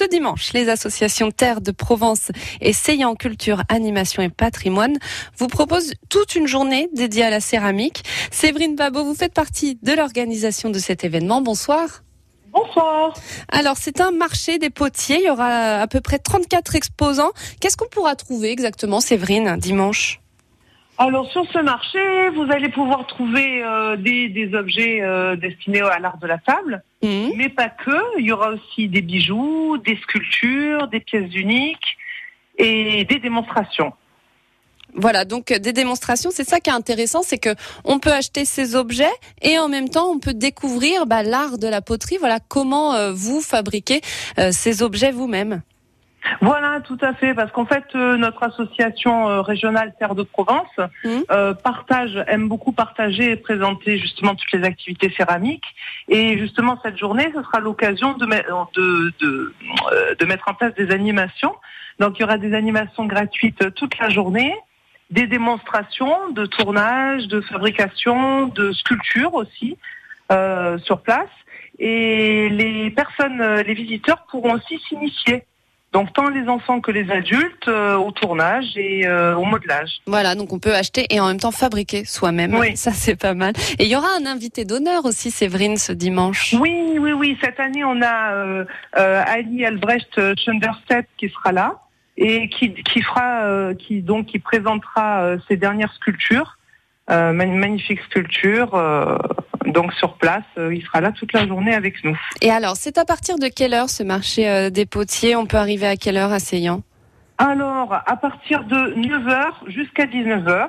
ce dimanche, les associations Terre de Provence et Seyan Culture, Animation et Patrimoine vous proposent toute une journée dédiée à la céramique. Séverine Babot, vous faites partie de l'organisation de cet événement. Bonsoir. Bonsoir. Alors, c'est un marché des potiers. Il y aura à peu près 34 exposants. Qu'est-ce qu'on pourra trouver exactement, Séverine, dimanche? Alors sur ce marché, vous allez pouvoir trouver euh, des, objets euh, destinés à l'art de la table, mmh. mais pas que. Il y aura aussi des bijoux, des sculptures, des pièces uniques et des démonstrations. Voilà, donc euh, des démonstrations, c'est ça qui est intéressant, c'est que on peut acheter ces objets et en même temps on peut découvrir bah, l'art de la poterie. Voilà comment vous fabriquez ces objets vous-même. Voilà, tout à fait, parce qu'en fait, euh, notre association euh, régionale Terre de Provence mmh. euh, partage, aime beaucoup partager et présenter justement toutes les activités céramiques. Et justement, cette journée, ce sera l'occasion de, de, de, de, mettre en place des animations. Donc, il y aura des animations gratuites toute la journée, des démonstrations de tournage, de fabrication, de sculpture aussi sur place. Et les personnes, les visiteurs pourront aussi s'initier donc tant les enfants que les adultes euh, au tournage et euh, au modelage. Voilà, donc on peut acheter et en même temps fabriquer soi-même. Oui. Ça c'est pas mal. Et il y aura un invité d'honneur aussi, Séverine, ce dimanche. Oui, oui, oui. Cette année, on a euh, Ali Albrecht Schunderstedt qui sera là et qui, qui fera, qui donc qui présentera ses dernières sculptures. magnifique sculpture donc sur place, euh, il sera là toute la journée avec nous. Et alors, c'est à partir de quelle heure ce marché euh, des potiers? On peut arriver à quelle heure à Alors, à partir de 9h jusqu'à 19h.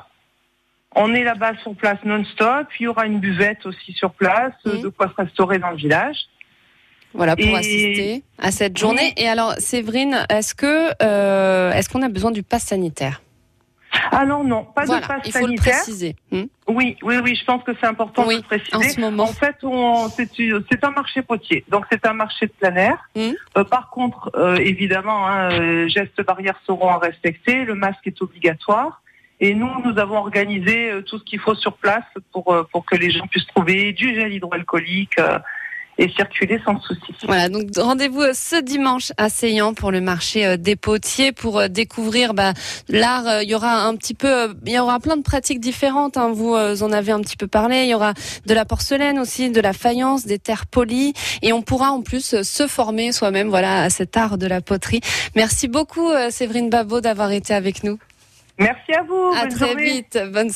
On est là-bas sur place non-stop. Il y aura une buvette aussi sur place, mmh. de quoi se restaurer dans le village. Voilà pour assister à cette journée. Et alors, Séverine, est-ce que euh, est-ce qu'on a besoin du pass sanitaire? Alors non, pas de passe il faut Le préciser. Hmm oui, oui, oui, je pense que c'est important de le préciser. En, ce moment. en fait, c'est un marché potier, donc c'est un marché de plein air. Hmm. Euh, par contre, euh, évidemment, hein, euh, gestes barrières seront à respecter, le masque est obligatoire. Et nous, nous avons organisé tout ce qu'il faut sur place pour, pour que les gens puissent trouver du gel hydroalcoolique, et circuler sans souci. Voilà, donc rendez-vous euh, ce dimanche à Seyan pour le marché euh, des potiers pour euh, découvrir bah, l'art. Il y aura un petit peu, il y aura plein de pratiques différentes. Hein. Vous en avez un petit peu parlé. Il y aura de la porcelaine aussi, de la faïence, des terres polies, et on pourra en plus se former soi-même, voilà, à cet art de la poterie. Merci beaucoup, Séverine Babot, d'avoir été avec nous. Merci à vous. À très vite. Bonne